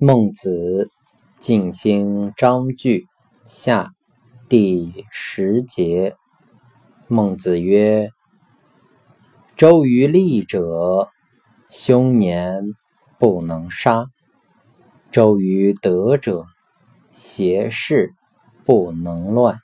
孟子静心章句下第十节。孟子曰周于利者凶年不能杀。周于德者邪事不能乱。